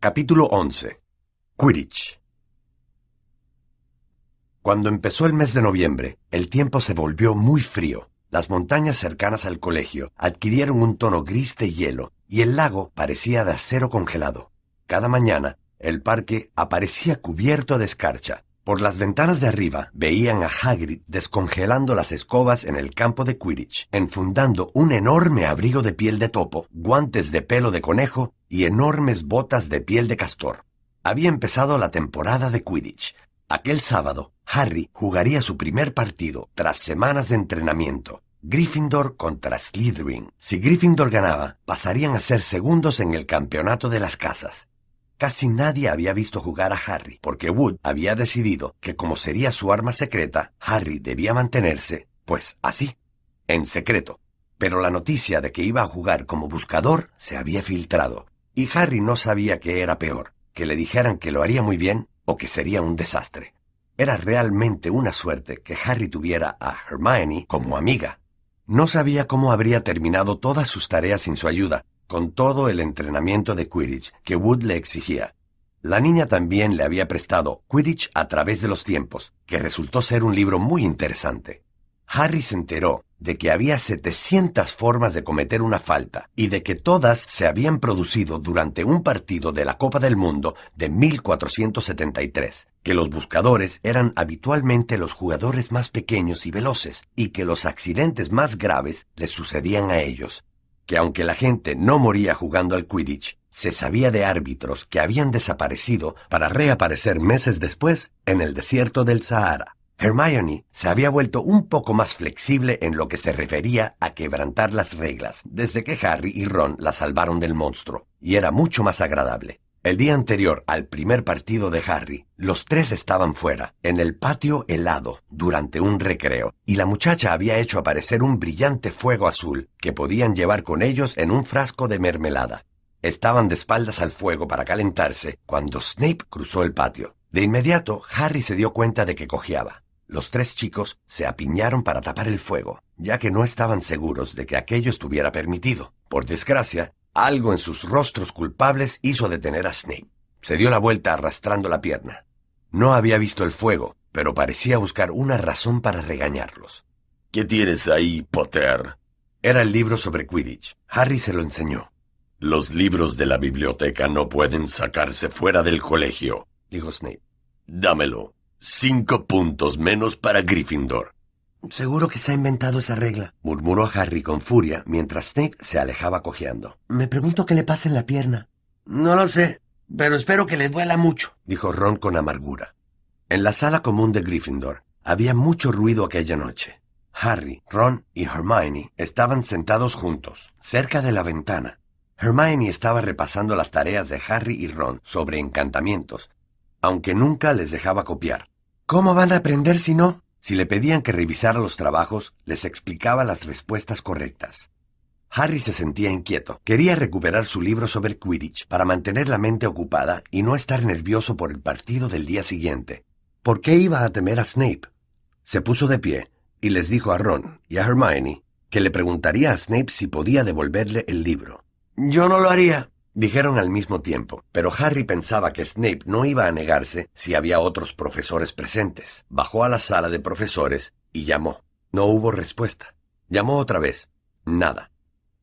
Capítulo 11. Quidditch. Cuando empezó el mes de noviembre, el tiempo se volvió muy frío. Las montañas cercanas al colegio adquirieron un tono gris de hielo y el lago parecía de acero congelado. Cada mañana, el parque aparecía cubierto de escarcha. Por las ventanas de arriba veían a Hagrid descongelando las escobas en el campo de Quidditch, enfundando un enorme abrigo de piel de topo, guantes de pelo de conejo y enormes botas de piel de castor. Había empezado la temporada de Quidditch. Aquel sábado, Harry jugaría su primer partido tras semanas de entrenamiento. Gryffindor contra Slytherin. Si Gryffindor ganaba, pasarían a ser segundos en el campeonato de las casas. Casi nadie había visto jugar a Harry, porque Wood había decidido que como sería su arma secreta, Harry debía mantenerse, pues así, en secreto. Pero la noticia de que iba a jugar como buscador se había filtrado, y Harry no sabía qué era peor, que le dijeran que lo haría muy bien o que sería un desastre. Era realmente una suerte que Harry tuviera a Hermione como amiga. No sabía cómo habría terminado todas sus tareas sin su ayuda, con todo el entrenamiento de Quidditch que Wood le exigía. La niña también le había prestado Quidditch a través de los tiempos, que resultó ser un libro muy interesante. Harry se enteró de que había 700 formas de cometer una falta y de que todas se habían producido durante un partido de la Copa del Mundo de 1473, que los buscadores eran habitualmente los jugadores más pequeños y veloces y que los accidentes más graves les sucedían a ellos, que aunque la gente no moría jugando al Quidditch, se sabía de árbitros que habían desaparecido para reaparecer meses después en el desierto del Sahara. Hermione se había vuelto un poco más flexible en lo que se refería a quebrantar las reglas desde que Harry y Ron la salvaron del monstruo, y era mucho más agradable. El día anterior al primer partido de Harry, los tres estaban fuera, en el patio helado, durante un recreo, y la muchacha había hecho aparecer un brillante fuego azul que podían llevar con ellos en un frasco de mermelada. Estaban de espaldas al fuego para calentarse cuando Snape cruzó el patio. De inmediato, Harry se dio cuenta de que cojeaba. Los tres chicos se apiñaron para tapar el fuego, ya que no estaban seguros de que aquello estuviera permitido. Por desgracia, algo en sus rostros culpables hizo detener a Snape. Se dio la vuelta arrastrando la pierna. No había visto el fuego, pero parecía buscar una razón para regañarlos. ¿Qué tienes ahí, Potter? Era el libro sobre Quidditch. Harry se lo enseñó. Los libros de la biblioteca no pueden sacarse fuera del colegio, dijo Snape. Dámelo. Cinco puntos menos para Gryffindor. Seguro que se ha inventado esa regla, murmuró Harry con furia mientras Snape se alejaba cojeando. Me pregunto qué le pasa en la pierna. No lo sé, pero espero que le duela mucho, dijo Ron con amargura. En la sala común de Gryffindor había mucho ruido aquella noche. Harry, Ron y Hermione estaban sentados juntos, cerca de la ventana. Hermione estaba repasando las tareas de Harry y Ron sobre encantamientos, aunque nunca les dejaba copiar. ¿Cómo van a aprender si no? Si le pedían que revisara los trabajos, les explicaba las respuestas correctas. Harry se sentía inquieto. Quería recuperar su libro sobre Quidditch para mantener la mente ocupada y no estar nervioso por el partido del día siguiente. ¿Por qué iba a temer a Snape? Se puso de pie y les dijo a Ron y a Hermione que le preguntaría a Snape si podía devolverle el libro. Yo no lo haría, Dijeron al mismo tiempo, pero Harry pensaba que Snape no iba a negarse si había otros profesores presentes. Bajó a la sala de profesores y llamó. No hubo respuesta. Llamó otra vez. Nada.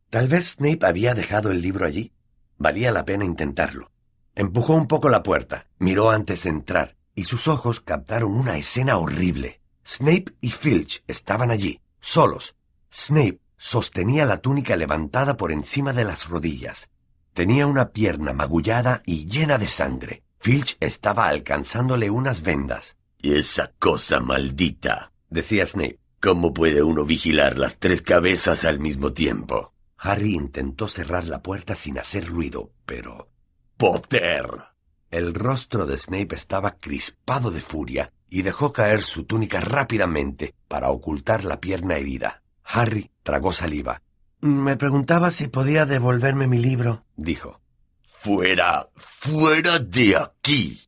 Tal vez Snape había dejado el libro allí. Valía la pena intentarlo. Empujó un poco la puerta, miró antes de entrar, y sus ojos captaron una escena horrible. Snape y Filch estaban allí, solos. Snape sostenía la túnica levantada por encima de las rodillas, Tenía una pierna magullada y llena de sangre. Filch estaba alcanzándole unas vendas. Y esa cosa maldita, decía Snape. ¿Cómo puede uno vigilar las tres cabezas al mismo tiempo? Harry intentó cerrar la puerta sin hacer ruido, pero... ¡Potter! El rostro de Snape estaba crispado de furia y dejó caer su túnica rápidamente para ocultar la pierna herida. Harry tragó saliva me preguntaba si podía devolverme mi libro, dijo. Fuera, fuera de aquí.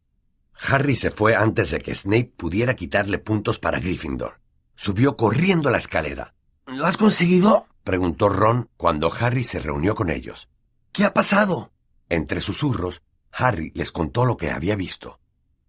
Harry se fue antes de que Snape pudiera quitarle puntos para Gryffindor. Subió corriendo la escalera. ¿Lo has conseguido? preguntó Ron cuando Harry se reunió con ellos. ¿Qué ha pasado? Entre susurros, Harry les contó lo que había visto.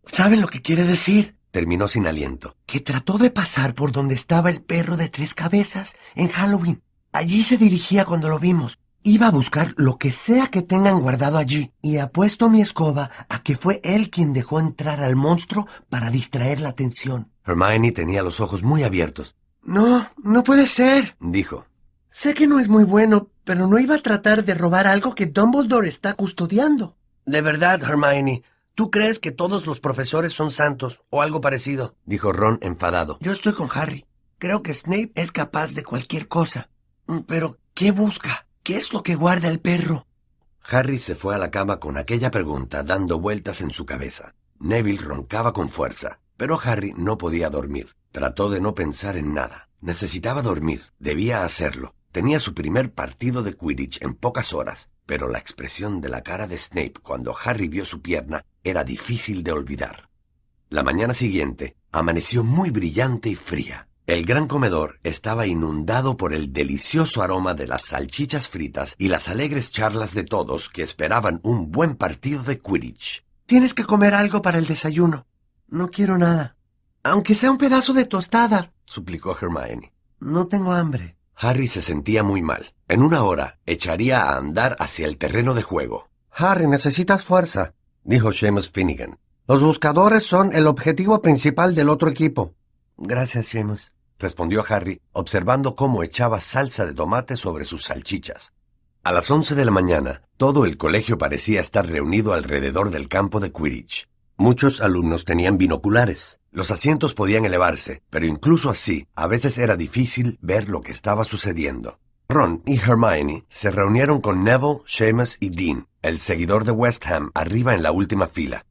¿Saben lo que quiere decir? Terminó sin aliento. Que trató de pasar por donde estaba el perro de tres cabezas en Halloween. Allí se dirigía cuando lo vimos. Iba a buscar lo que sea que tengan guardado allí, y apuesto mi escoba a que fue él quien dejó entrar al monstruo para distraer la atención. Hermione tenía los ojos muy abiertos. No, no puede ser, dijo. Sé que no es muy bueno, pero no iba a tratar de robar algo que Dumbledore está custodiando. De verdad, Hermione, ¿tú crees que todos los profesores son santos o algo parecido? dijo Ron enfadado. Yo estoy con Harry. Creo que Snape es capaz de cualquier cosa. Mm, pero, ¿qué busca? ¿Qué es lo que guarda el perro? Harry se fue a la cama con aquella pregunta dando vueltas en su cabeza. Neville roncaba con fuerza, pero Harry no podía dormir. Trató de no pensar en nada. Necesitaba dormir, debía hacerlo. Tenía su primer partido de Quidditch en pocas horas, pero la expresión de la cara de Snape cuando Harry vio su pierna era difícil de olvidar. La mañana siguiente amaneció muy brillante y fría. El gran comedor estaba inundado por el delicioso aroma de las salchichas fritas y las alegres charlas de todos que esperaban un buen partido de Quidditch. Tienes que comer algo para el desayuno. No quiero nada. Aunque sea un pedazo de tostada, suplicó Hermione. No tengo hambre. Harry se sentía muy mal. En una hora echaría a andar hacia el terreno de juego. Harry, necesitas fuerza, dijo Seamus Finnegan. Los buscadores son el objetivo principal del otro equipo. Gracias, Seamus, respondió Harry, observando cómo echaba salsa de tomate sobre sus salchichas. A las once de la mañana, todo el colegio parecía estar reunido alrededor del campo de Quidditch. Muchos alumnos tenían binoculares. Los asientos podían elevarse, pero incluso así, a veces era difícil ver lo que estaba sucediendo. Ron y Hermione se reunieron con Neville, Seamus y Dean, el seguidor de West Ham, arriba en la última fila.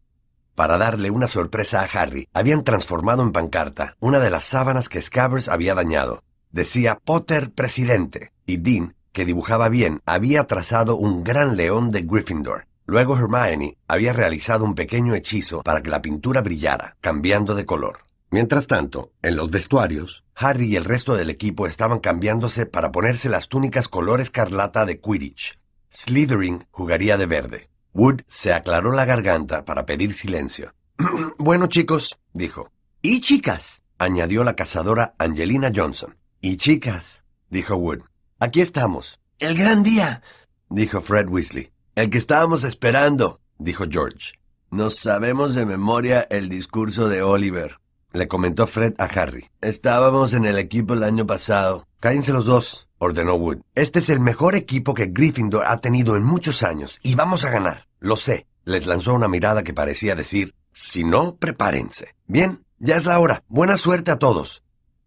Para darle una sorpresa a Harry, habían transformado en pancarta una de las sábanas que Scabbers había dañado. Decía Potter presidente, y Dean, que dibujaba bien, había trazado un gran león de Gryffindor. Luego Hermione había realizado un pequeño hechizo para que la pintura brillara, cambiando de color. Mientras tanto, en los vestuarios, Harry y el resto del equipo estaban cambiándose para ponerse las túnicas color escarlata de Quidditch. Slytherin jugaría de verde. Wood se aclaró la garganta para pedir silencio. bueno, chicos, dijo. Y chicas, añadió la cazadora Angelina Johnson. Y chicas, dijo Wood. Aquí estamos. El gran día, dijo Fred Weasley. El que estábamos esperando, dijo George. Nos sabemos de memoria el discurso de Oliver, le comentó Fred a Harry. Estábamos en el equipo el año pasado. Cállense los dos, ordenó Wood. Este es el mejor equipo que Gryffindor ha tenido en muchos años y vamos a ganar. Lo sé. Les lanzó una mirada que parecía decir, si no, prepárense. Bien, ya es la hora. Buena suerte a todos.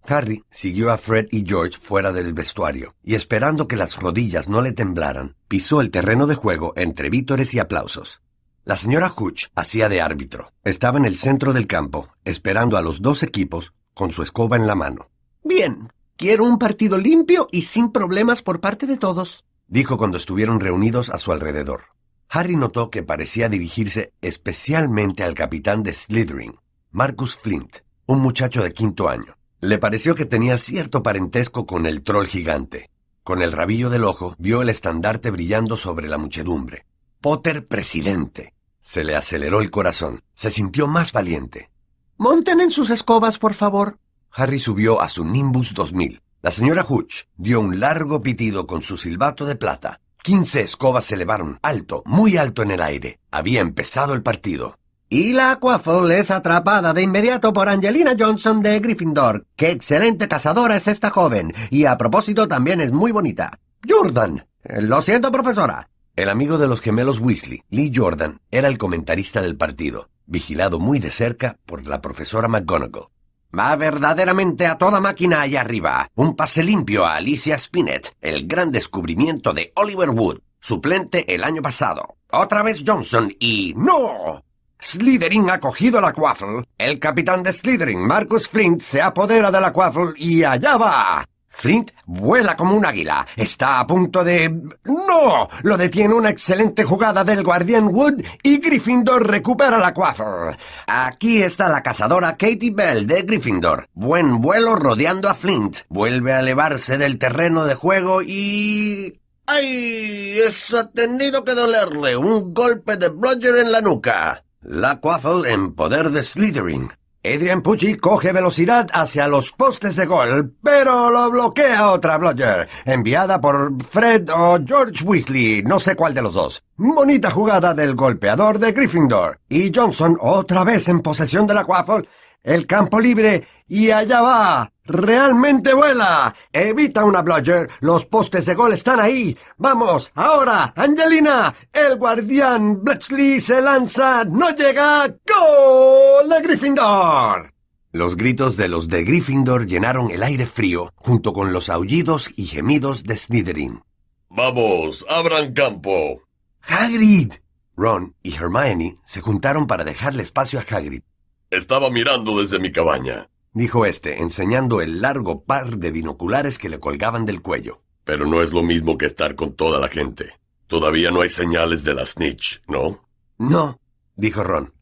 Harry siguió a Fred y George fuera del vestuario, y esperando que las rodillas no le temblaran, pisó el terreno de juego entre vítores y aplausos. La señora Hooch hacía de árbitro. Estaba en el centro del campo, esperando a los dos equipos, con su escoba en la mano. Bien, quiero un partido limpio y sin problemas por parte de todos, dijo cuando estuvieron reunidos a su alrededor. Harry notó que parecía dirigirse especialmente al capitán de Slytherin, Marcus Flint, un muchacho de quinto año. Le pareció que tenía cierto parentesco con el troll gigante. Con el rabillo del ojo vio el estandarte brillando sobre la muchedumbre. Potter presidente. Se le aceleró el corazón. Se sintió más valiente. Monten en sus escobas, por favor. Harry subió a su Nimbus 2000. La señora Hooch dio un largo pitido con su silbato de plata. Quince escobas se elevaron, alto, muy alto en el aire. Había empezado el partido. Y la Quaffle es atrapada de inmediato por Angelina Johnson de Gryffindor. ¡Qué excelente cazadora es esta joven! Y a propósito también es muy bonita. Jordan. Lo siento, profesora. El amigo de los gemelos Weasley, Lee Jordan, era el comentarista del partido, vigilado muy de cerca por la profesora McGonagall. Va verdaderamente a toda máquina allá arriba. Un pase limpio a Alicia Spinett, el gran descubrimiento de Oliver Wood, suplente el año pasado. Otra vez Johnson y... ¡No! Slytherin ha cogido la Quaffle. El capitán de Slytherin, Marcus Flint, se apodera de la Quaffle y allá va. Flint vuela como un águila. Está a punto de... ¡No! Lo detiene una excelente jugada del guardián Wood y Gryffindor recupera la Quaffle. Aquí está la cazadora Katie Bell de Gryffindor. Buen vuelo rodeando a Flint. Vuelve a elevarse del terreno de juego y... ¡Ay! Eso ha tenido que dolerle. Un golpe de Bludger en la nuca. La Quaffle en poder de Slytherin. Adrian Pucci coge velocidad hacia los postes de gol, pero lo bloquea otra Bludger, enviada por Fred o George Weasley, no sé cuál de los dos. Bonita jugada del golpeador de Gryffindor. Y Johnson otra vez en posesión de la Quaffle. El campo libre y allá va. Realmente vuela. Evita una bludger. Los postes de gol están ahí. Vamos, ahora, Angelina. El guardián Bletchley se lanza. No llega. ¡Gol de Gryffindor! Los gritos de los de Gryffindor llenaron el aire frío, junto con los aullidos y gemidos de Slytherin. Vamos, abran campo. ¡Hagrid! Ron y Hermione se juntaron para dejarle espacio a Hagrid. Estaba mirando desde mi cabaña dijo este, enseñando el largo par de binoculares que le colgaban del cuello. Pero no es lo mismo que estar con toda la gente. Todavía no hay señales de la snitch, ¿no? No, dijo Ron.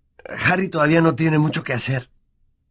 Harry todavía no tiene mucho que hacer.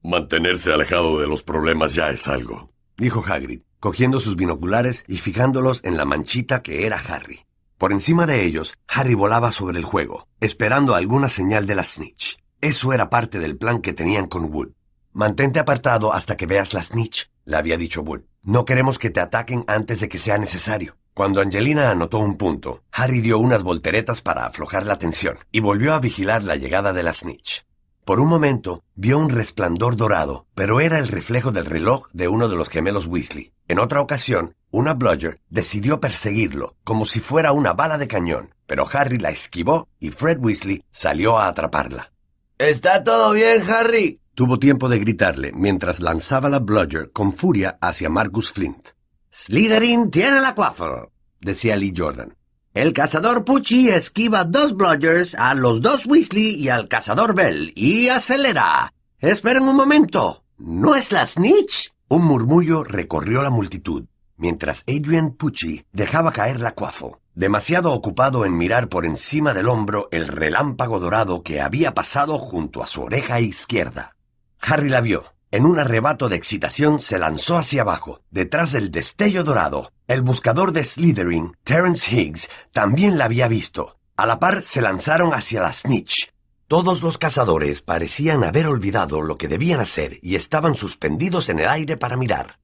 Mantenerse alejado de los problemas ya es algo, dijo Hagrid, cogiendo sus binoculares y fijándolos en la manchita que era Harry. Por encima de ellos, Harry volaba sobre el juego, esperando alguna señal de la snitch. Eso era parte del plan que tenían con Wood. Mantente apartado hasta que veas la snitch, le había dicho Wood. No queremos que te ataquen antes de que sea necesario. Cuando Angelina anotó un punto, Harry dio unas volteretas para aflojar la tensión y volvió a vigilar la llegada de la snitch. Por un momento vio un resplandor dorado, pero era el reflejo del reloj de uno de los gemelos Weasley. En otra ocasión, una Bludger decidió perseguirlo, como si fuera una bala de cañón, pero Harry la esquivó y Fred Weasley salió a atraparla. ¿Está todo bien, Harry? Tuvo tiempo de gritarle mientras lanzaba la bludger con furia hacia Marcus Flint. Slytherin tiene la quaffle, decía Lee Jordan. El cazador Pucci esquiva dos bludgers a los dos Weasley y al cazador Bell y acelera. Esperen un momento. ¿No es la snitch? Un murmullo recorrió la multitud, mientras Adrian Pucci dejaba caer la quaffle, demasiado ocupado en mirar por encima del hombro el relámpago dorado que había pasado junto a su oreja izquierda. Harry la vio. En un arrebato de excitación se lanzó hacia abajo, detrás del destello dorado. El buscador de Slytherin, Terence Higgs, también la había visto. A la par se lanzaron hacia la snitch. Todos los cazadores parecían haber olvidado lo que debían hacer y estaban suspendidos en el aire para mirar.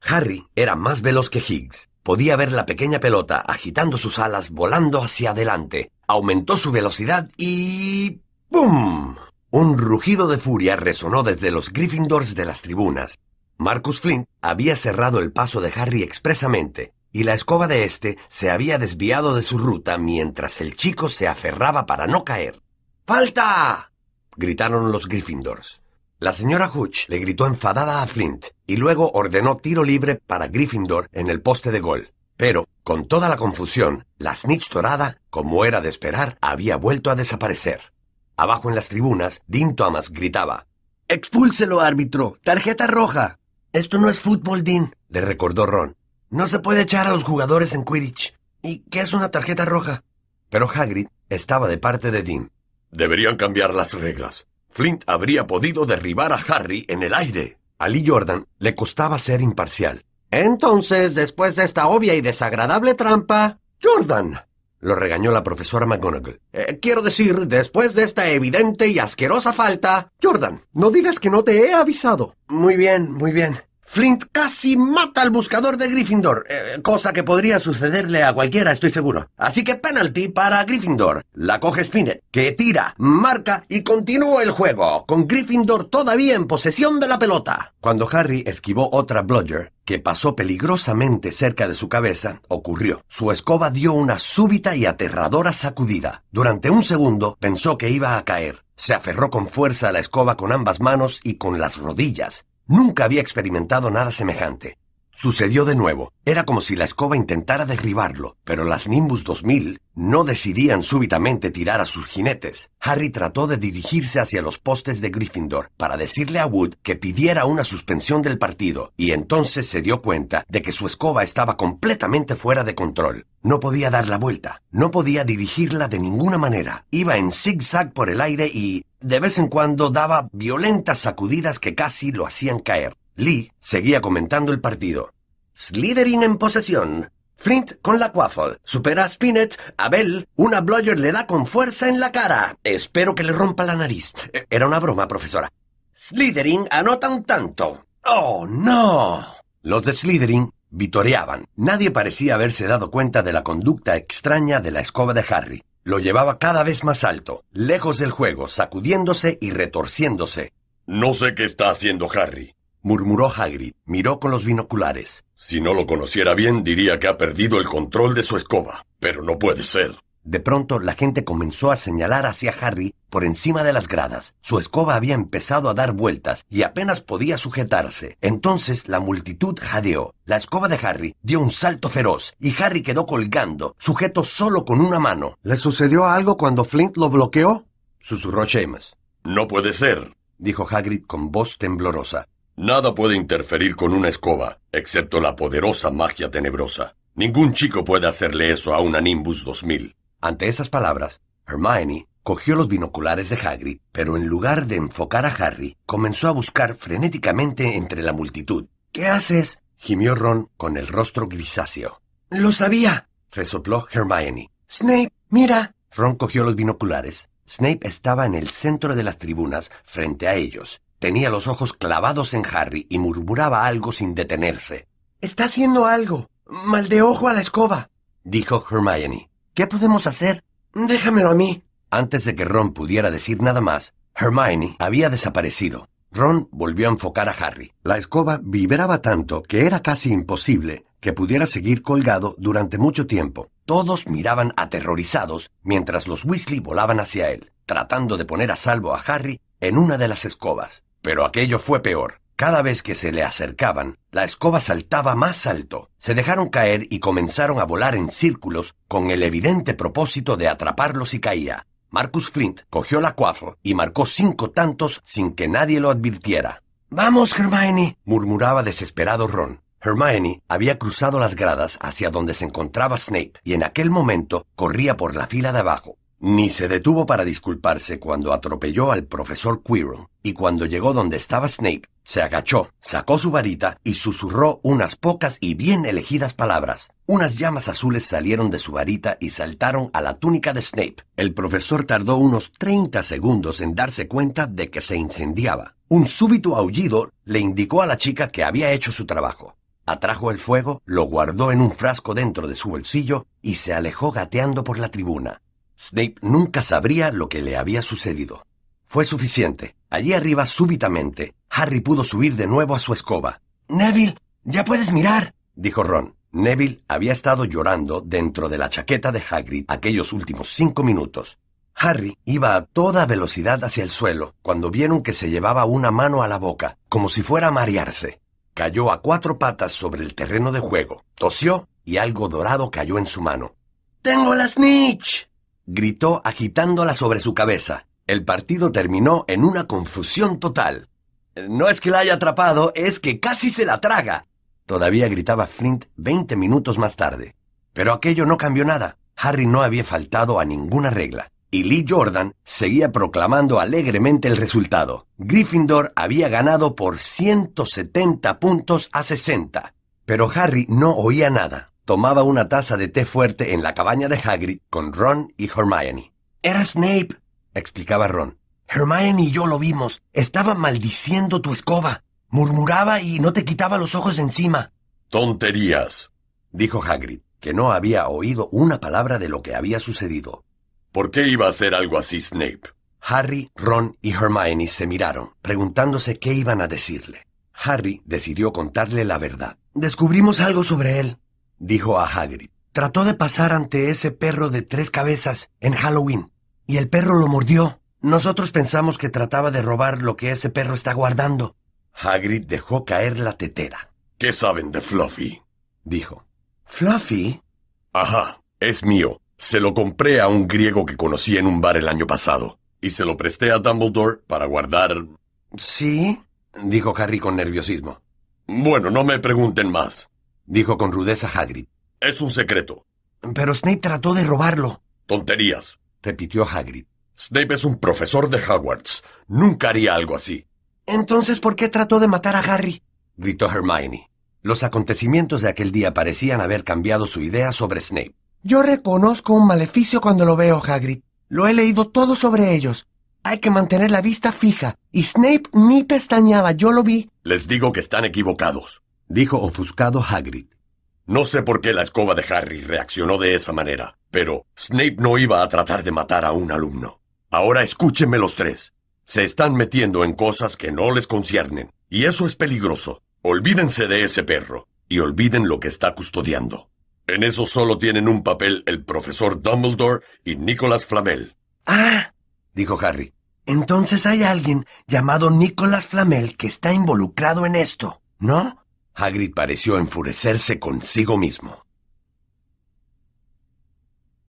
Harry era más veloz que Higgs. Podía ver la pequeña pelota agitando sus alas volando hacia adelante. Aumentó su velocidad y... ¡Pum! Un rugido de furia resonó desde los Gryffindors de las tribunas. Marcus Flint había cerrado el paso de Harry expresamente, y la escoba de éste se había desviado de su ruta mientras el chico se aferraba para no caer. ¡Falta! gritaron los Gryffindors. La señora Hooch le gritó enfadada a Flint y luego ordenó tiro libre para Gryffindor en el poste de gol. Pero, con toda la confusión, la snitch dorada, como era de esperar, había vuelto a desaparecer. Abajo en las tribunas, Dean Thomas gritaba. Expúlselo, árbitro. Tarjeta roja. Esto no es fútbol, Dean, le recordó Ron. No se puede echar a los jugadores en Quidditch. ¿Y qué es una tarjeta roja? Pero Hagrid estaba de parte de Dean. Deberían cambiar las reglas. Flint habría podido derribar a Harry en el aire. A Lee Jordan le costaba ser imparcial. Entonces, después de esta obvia y desagradable trampa... Jordan, lo regañó la profesora McGonagall. Eh, quiero decir, después de esta evidente y asquerosa falta... Jordan, no digas que no te he avisado. Muy bien, muy bien. Flint casi mata al buscador de Gryffindor, eh, cosa que podría sucederle a cualquiera, estoy seguro. Así que penalty para Gryffindor. La coge Spinnet, que tira, marca y continúa el juego, con Gryffindor todavía en posesión de la pelota. Cuando Harry esquivó otra bludger, que pasó peligrosamente cerca de su cabeza, ocurrió. Su escoba dio una súbita y aterradora sacudida. Durante un segundo pensó que iba a caer. Se aferró con fuerza a la escoba con ambas manos y con las rodillas. Nunca había experimentado nada semejante. Sucedió de nuevo. Era como si la escoba intentara derribarlo, pero las Nimbus 2000 no decidían súbitamente tirar a sus jinetes. Harry trató de dirigirse hacia los postes de Gryffindor para decirle a Wood que pidiera una suspensión del partido, y entonces se dio cuenta de que su escoba estaba completamente fuera de control. No podía dar la vuelta, no podía dirigirla de ninguna manera. Iba en zigzag por el aire y, de vez en cuando, daba violentas sacudidas que casi lo hacían caer. Lee seguía comentando el partido. Slytherin en posesión. Flint con la Quaffle. Supera a Spinett. A Bell. Una Bludger le da con fuerza en la cara. Espero que le rompa la nariz. Eh, Era una broma, profesora. Slytherin anota un tanto. ¡Oh, no! Los de Slytherin vitoreaban. Nadie parecía haberse dado cuenta de la conducta extraña de la escoba de Harry. Lo llevaba cada vez más alto, lejos del juego, sacudiéndose y retorciéndose. No sé qué está haciendo Harry. Murmuró Hagrid. Miró con los binoculares. Si no lo conociera bien, diría que ha perdido el control de su escoba. Pero no puede ser. De pronto la gente comenzó a señalar hacia Harry por encima de las gradas. Su escoba había empezado a dar vueltas y apenas podía sujetarse. Entonces la multitud jadeó. La escoba de Harry dio un salto feroz y Harry quedó colgando, sujeto solo con una mano. ¿Le sucedió algo cuando Flint lo bloqueó? Susurró Seamus. No puede ser. Dijo Hagrid con voz temblorosa. Nada puede interferir con una escoba, excepto la poderosa magia tenebrosa. Ningún chico puede hacerle eso a una Nimbus 2000. Ante esas palabras, Hermione cogió los binoculares de Hagrid, pero en lugar de enfocar a Harry, comenzó a buscar frenéticamente entre la multitud. ¿Qué haces? Gimió Ron con el rostro grisáceo. Lo sabía. Resopló Hermione. Snape, mira. Ron cogió los binoculares. Snape estaba en el centro de las tribunas, frente a ellos. Tenía los ojos clavados en Harry y murmuraba algo sin detenerse. Está haciendo algo. Mal de ojo a la escoba. Dijo Hermione. ¿Qué podemos hacer? Déjamelo a mí. Antes de que Ron pudiera decir nada más, Hermione había desaparecido. Ron volvió a enfocar a Harry. La escoba vibraba tanto que era casi imposible que pudiera seguir colgado durante mucho tiempo. Todos miraban aterrorizados mientras los Weasley volaban hacia él, tratando de poner a salvo a Harry en una de las escobas. Pero aquello fue peor. Cada vez que se le acercaban, la escoba saltaba más alto. Se dejaron caer y comenzaron a volar en círculos con el evidente propósito de atraparlos si caía. Marcus Flint cogió la cuafo y marcó cinco tantos sin que nadie lo advirtiera. Vamos, Hermione. murmuraba desesperado Ron. Hermione había cruzado las gradas hacia donde se encontraba Snape y en aquel momento corría por la fila de abajo. Ni se detuvo para disculparse cuando atropelló al profesor Quirrell, y cuando llegó donde estaba Snape, se agachó, sacó su varita y susurró unas pocas y bien elegidas palabras. Unas llamas azules salieron de su varita y saltaron a la túnica de Snape. El profesor tardó unos 30 segundos en darse cuenta de que se incendiaba. Un súbito aullido le indicó a la chica que había hecho su trabajo. Atrajo el fuego, lo guardó en un frasco dentro de su bolsillo y se alejó gateando por la tribuna. Snape nunca sabría lo que le había sucedido. Fue suficiente. Allí arriba, súbitamente, Harry pudo subir de nuevo a su escoba. Neville, ya puedes mirar, dijo Ron. Neville había estado llorando dentro de la chaqueta de Hagrid aquellos últimos cinco minutos. Harry iba a toda velocidad hacia el suelo cuando vieron que se llevaba una mano a la boca, como si fuera a marearse. Cayó a cuatro patas sobre el terreno de juego, tosió y algo dorado cayó en su mano. ¡Tengo la snitch! Gritó agitándola sobre su cabeza. El partido terminó en una confusión total. No es que la haya atrapado, es que casi se la traga. Todavía gritaba Flint veinte minutos más tarde. Pero aquello no cambió nada. Harry no había faltado a ninguna regla. Y Lee Jordan seguía proclamando alegremente el resultado. Gryffindor había ganado por 170 puntos a 60. Pero Harry no oía nada. Tomaba una taza de té fuerte en la cabaña de Hagrid con Ron y Hermione. Era Snape, explicaba Ron. Hermione y yo lo vimos. Estaba maldiciendo tu escoba. Murmuraba y no te quitaba los ojos de encima. Tonterías, dijo Hagrid, que no había oído una palabra de lo que había sucedido. ¿Por qué iba a hacer algo así Snape? Harry, Ron y Hermione se miraron, preguntándose qué iban a decirle. Harry decidió contarle la verdad. Descubrimos algo sobre él, dijo a Hagrid. Trató de pasar ante ese perro de tres cabezas en Halloween, y el perro lo mordió. Nosotros pensamos que trataba de robar lo que ese perro está guardando. Hagrid dejó caer la tetera. ¿Qué saben de Fluffy? dijo. ¿Fluffy? Ajá, es mío. Se lo compré a un griego que conocí en un bar el año pasado. Y se lo presté a Dumbledore para guardar... ¿Sí? dijo Harry con nerviosismo. Bueno, no me pregunten más, dijo con rudeza Hagrid. Es un secreto. Pero Snape trató de robarlo. Tonterías, repitió Hagrid. Snape es un profesor de Hogwarts. Nunca haría algo así. Entonces, ¿por qué trató de matar a Harry? gritó Hermione. Los acontecimientos de aquel día parecían haber cambiado su idea sobre Snape. Yo reconozco un maleficio cuando lo veo, Hagrid. Lo he leído todo sobre ellos. Hay que mantener la vista fija. Y Snape ni pestañaba, yo lo vi. Les digo que están equivocados, dijo ofuscado Hagrid. No sé por qué la escoba de Harry reaccionó de esa manera, pero Snape no iba a tratar de matar a un alumno. Ahora escúchenme los tres. Se están metiendo en cosas que no les conciernen, y eso es peligroso. Olvídense de ese perro, y olviden lo que está custodiando. En eso solo tienen un papel el profesor Dumbledore y Nicholas Flamel. Ah, dijo Harry. Entonces hay alguien llamado Nicholas Flamel que está involucrado en esto, ¿no? Hagrid pareció enfurecerse consigo mismo.